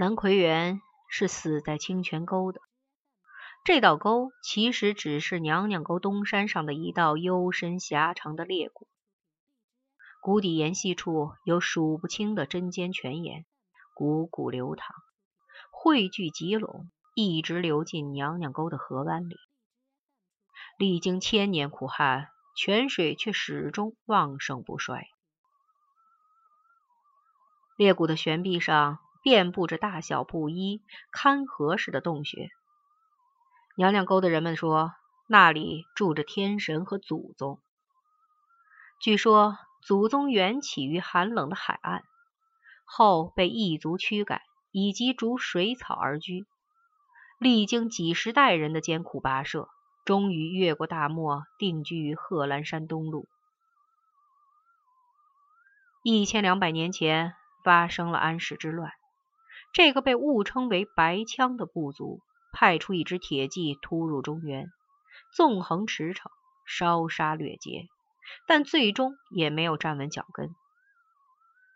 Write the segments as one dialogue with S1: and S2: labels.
S1: 南奎元是死在清泉沟的。这道沟其实只是娘娘沟东山上的一道幽深狭长的裂谷，谷底沿隙处有数不清的针尖泉眼，汩汩流淌，汇聚集拢，一直流进娘娘沟的河湾里。历经千年苦旱，泉水却始终旺盛不衰。裂谷的悬壁上。遍布着大小不一、堪合式的洞穴。娘娘沟的人们说，那里住着天神和祖宗。据说，祖宗原起于寒冷的海岸，后被异族驱赶，以及逐水草而居。历经几十代人的艰苦跋涉，终于越过大漠，定居于贺兰山东麓。一千两百年前，发生了安史之乱。这个被误称为白枪的部族，派出一支铁骑突入中原，纵横驰骋，烧杀掠劫，但最终也没有站稳脚跟。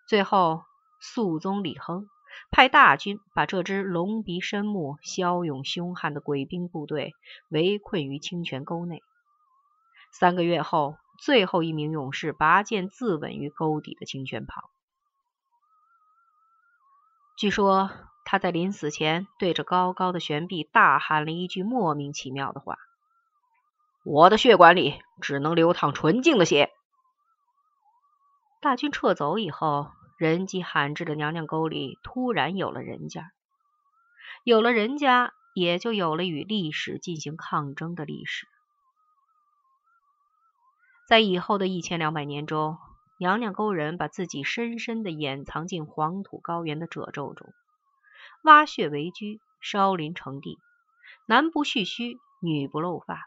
S1: 最后，肃宗李亨派大军把这支龙鼻深目、骁勇凶悍的鬼兵部队围困于清泉沟内。三个月后，最后一名勇士拔剑自刎于沟底的清泉旁。据说他在临死前对着高高的悬臂大喊了一句莫名其妙的话：“我的血管里只能流淌纯净的血。”大军撤走以后，人迹罕至的娘娘沟里突然有了人家，有了人家，也就有了与历史进行抗争的历史。在以后的一千两百年中。娘娘沟人把自己深深地掩藏进黄土高原的褶皱中，挖穴为居，烧林成地，男不蓄须，女不露发，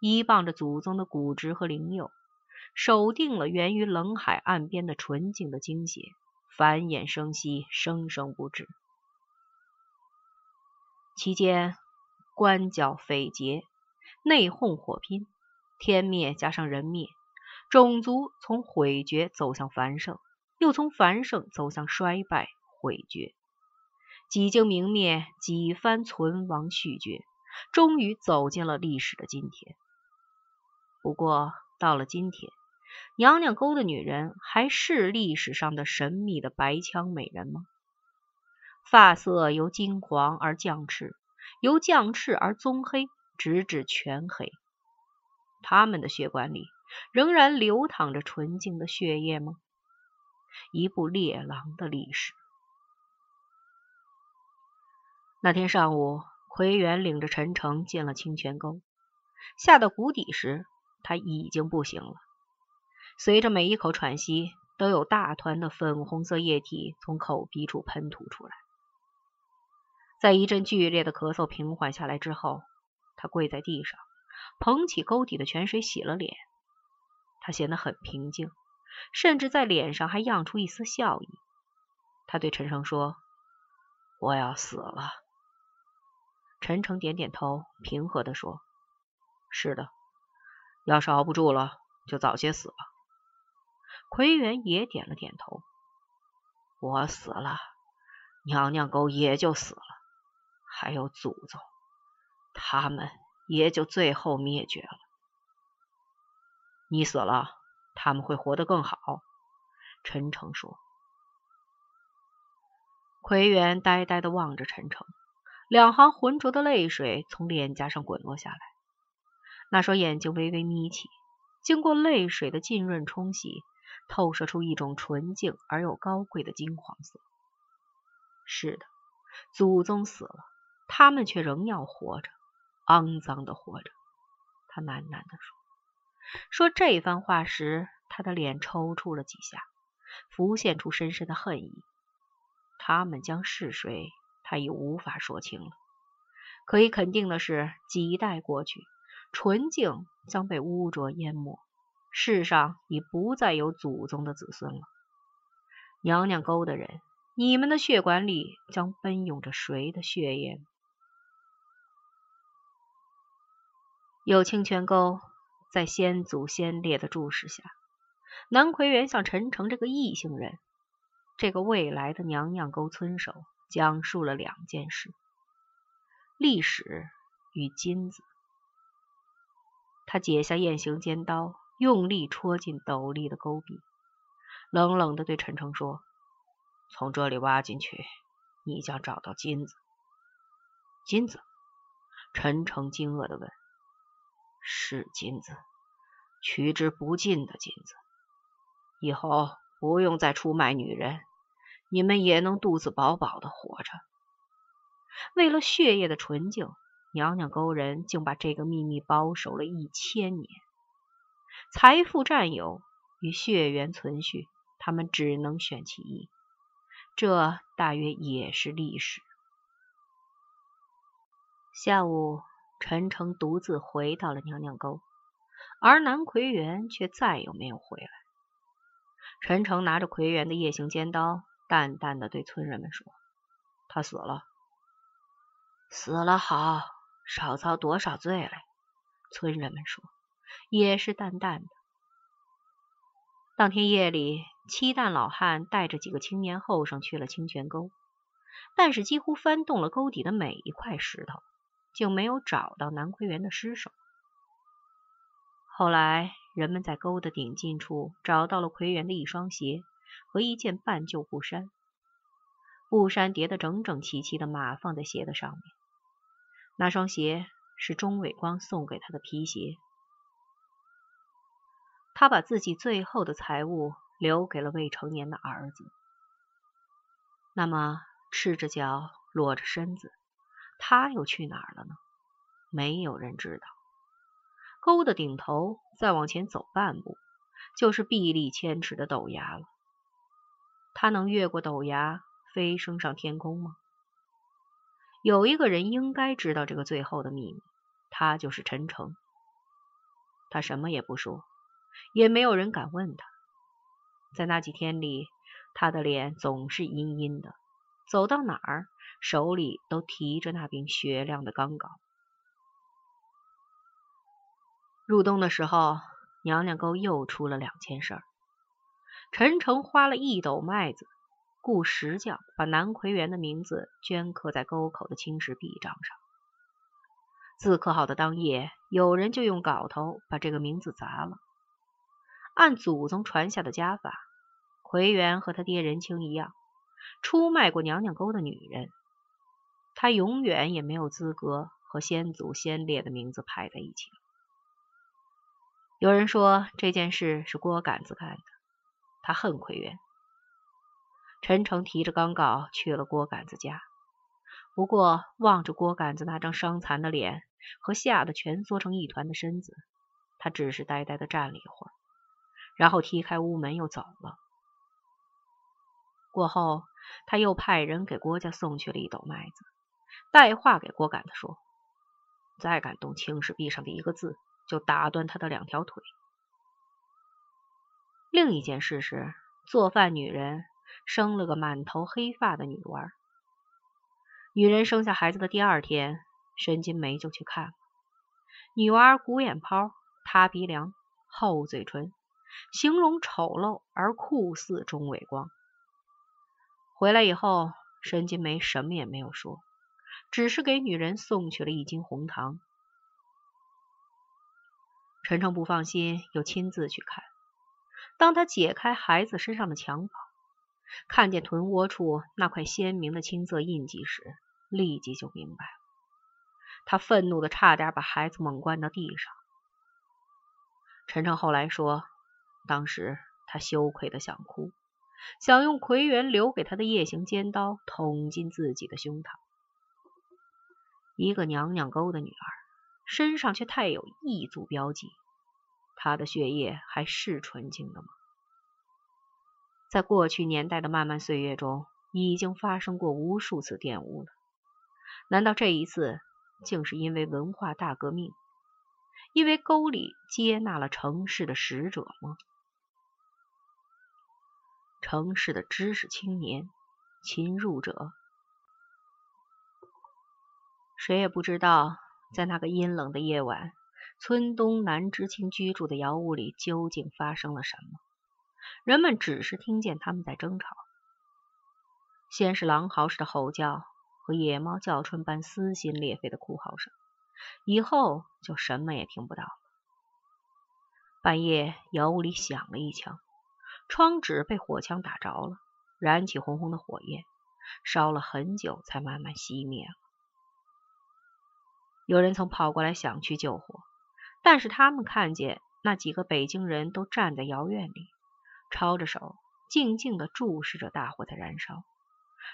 S1: 依傍着祖宗的骨殖和灵佑，守定了源于冷海岸边的纯净的精血，繁衍生息，生生不止。期间，官剿匪劫，内讧火拼，天灭加上人灭。种族从毁绝走向繁盛，又从繁盛走向衰败毁绝，几经明灭，几番存亡续绝，终于走进了历史的今天。不过，到了今天，娘娘沟的女人还是历史上的神秘的白枪美人吗？发色由金黄而降赤，由降赤而棕黑，直至全黑。她们的血管里。仍然流淌着纯净的血液吗？一部猎狼的历史。那天上午，奎元领着陈诚进了清泉沟。下到谷底时，他已经不行了。随着每一口喘息，都有大团的粉红色液体从口鼻处喷吐出来。在一阵剧烈的咳嗽平缓下来之后，他跪在地上，捧起沟底的泉水洗了脸。他显得很平静，甚至在脸上还漾出一丝笑意。他对陈诚说：“我要死了。”陈诚点点头，平和地说：“是的，要是熬不住了，就早些死吧。”奎元也点了点头：“我死了，娘娘沟也就死了，还有祖宗，他们也就最后灭绝了。”你死了，他们会活得更好。”陈诚说。奎元呆呆的望着陈诚，两行浑浊的泪水从脸颊上滚落下来，那双眼睛微微眯起，经过泪水的浸润冲洗，透射出一种纯净而又高贵的金黄色。是的，祖宗死了，他们却仍要活着，肮脏的活着。他喃喃地说。说这番话时，他的脸抽搐了几下，浮现出深深的恨意。他们将是谁，他已无法说清了。可以肯定的是，几代过去，纯净将被污浊淹没，世上已不再有祖宗的子孙了。娘娘沟的人，你们的血管里将奔涌着谁的血液？有清泉沟。在先祖先烈的注视下，南奎元向陈诚这个异姓人，这个未来的娘娘沟村首讲述了两件事：历史与金子。他解下雁行尖刀，用力戳进斗笠的沟壁，冷冷的对陈诚说：“从这里挖进去，你将找到金子。”金子？陈诚惊愕的问：“是金子，取之不尽的金子。以后不用再出卖女人。”你们也能肚子饱饱的活着。为了血液的纯净，娘娘沟人竟把这个秘密保守了一千年。财富占有与血缘存续，他们只能选其一。这大约也是历史。下午，陈诚独自回到了娘娘沟，而南奎元却再也没有回来。陈诚拿着奎元的夜行尖刀。淡淡的对村人们说：“他死了，死了好，少遭多少罪嘞。”村人们说，也是淡淡的。当天夜里，七蛋老汉带着几个青年后生去了清泉沟，但是几乎翻动了沟底的每一块石头，就没有找到南奎元的尸首。后来，人们在沟的顶近处找到了奎元的一双鞋。和一件半旧布衫，布衫叠得整整齐齐的码放在鞋的上面。那双鞋是钟伟光送给他的皮鞋。他把自己最后的财物留给了未成年的儿子。那么，赤着脚、裸着身子，他又去哪儿了呢？没有人知道。沟的顶头再往前走半步，就是壁立千尺的陡崖了。他能越过陡崖飞升上天空吗？有一个人应该知道这个最后的秘密，他就是陈诚。他什么也不说，也没有人敢问他。在那几天里，他的脸总是阴阴的，走到哪儿手里都提着那柄雪亮的钢镐。入冬的时候，娘娘沟又出了两件事。陈诚花了一斗麦子，雇石匠把南奎元的名字镌刻在沟口的青石壁障上。字刻好的当夜，有人就用镐头把这个名字砸了。按祖宗传下的家法，奎元和他爹任清一样，出卖过娘娘沟的女人，他永远也没有资格和先祖先烈的名字排在一起。有人说这件事是郭杆子干的。他恨奎元。陈诚提着钢镐去了郭杆子家，不过望着郭杆子那张伤残的脸和吓得蜷缩成一团的身子，他只是呆呆的站了一会儿，然后踢开屋门又走了。过后，他又派人给郭家送去了一斗麦子，带话给郭杆子说：“再敢动青石壁上的一个字，就打断他的两条腿。”另一件事是，做饭女人生了个满头黑发的女娃。女人生下孩子的第二天，申金梅就去看了。女娃鼓眼泡、塌鼻梁、厚嘴唇，形容丑陋而酷似钟伟光。回来以后，申金梅什么也没有说，只是给女人送去了一斤红糖。陈诚不放心，又亲自去看。当他解开孩子身上的襁褓，看见臀窝处那块鲜明的青色印记时，立即就明白了。他愤怒的差点把孩子猛灌到地上。陈诚后来说，当时他羞愧的想哭，想用奎元留给他的夜行尖刀捅进自己的胸膛。一个娘娘沟的女儿，身上却太有异族标记。她的血液还是纯净的吗？在过去年代的漫漫岁月中，已经发生过无数次玷污了。难道这一次竟是因为文化大革命，因为沟里接纳了城市的使者吗？城市的知识青年，侵入者，谁也不知道，在那个阴冷的夜晚。村东南知青居住的窑屋里究竟发生了什么？人们只是听见他们在争吵。先是狼嚎似的吼叫和野猫叫春般撕心裂肺的哭嚎声，以后就什么也听不到了。半夜，窑屋里响了一枪，窗纸被火枪打着了，燃起红红的火焰，烧了很久才慢慢熄灭了。有人曾跑过来想去救火，但是他们看见那几个北京人都站在窑院里，抄着手，静静地注视着大火在燃烧，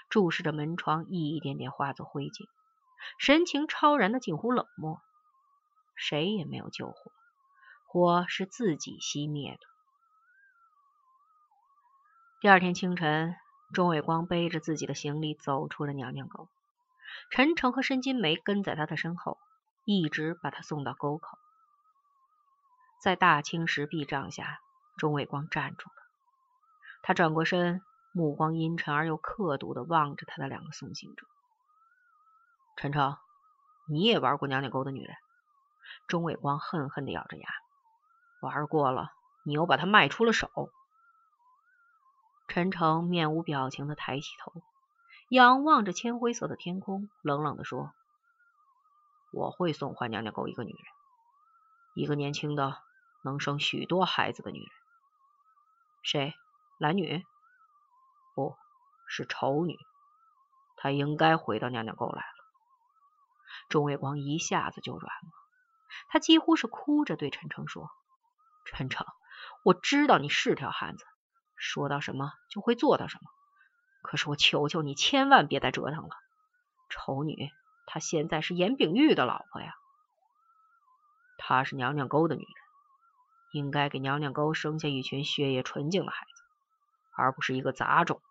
S1: 注视着门窗一点点化作灰烬，神情超然的近乎冷漠。谁也没有救火。火是自己熄灭的。第二天清晨，钟伟光背着自己的行李走出了娘娘沟，陈诚和申金梅跟在他的身后，一直把他送到沟口。在大青石壁障下，钟伟光站住了。他转过身，目光阴沉而又刻毒的望着他的两个送行者。陈诚，你也玩过娘娘沟的女人？钟伟光恨恨的咬着牙。玩过了，你又把她卖出了手。陈诚面无表情的抬起头，仰望着铅灰色的天空，冷冷的说：“我会送还娘娘沟一个女人，一个年轻的能生许多孩子的女人。谁？蓝女？不是丑女。她应该回到娘娘沟来了。”钟卫光一下子就软了，他几乎是哭着对陈诚说。陈诚，我知道你是条汉子，说到什么就会做到什么。可是我求求你，千万别再折腾了。丑女，她现在是严炳玉的老婆呀。她是娘娘沟的女人，应该给娘娘沟生下一群血液纯净的孩子，而不是一个杂种。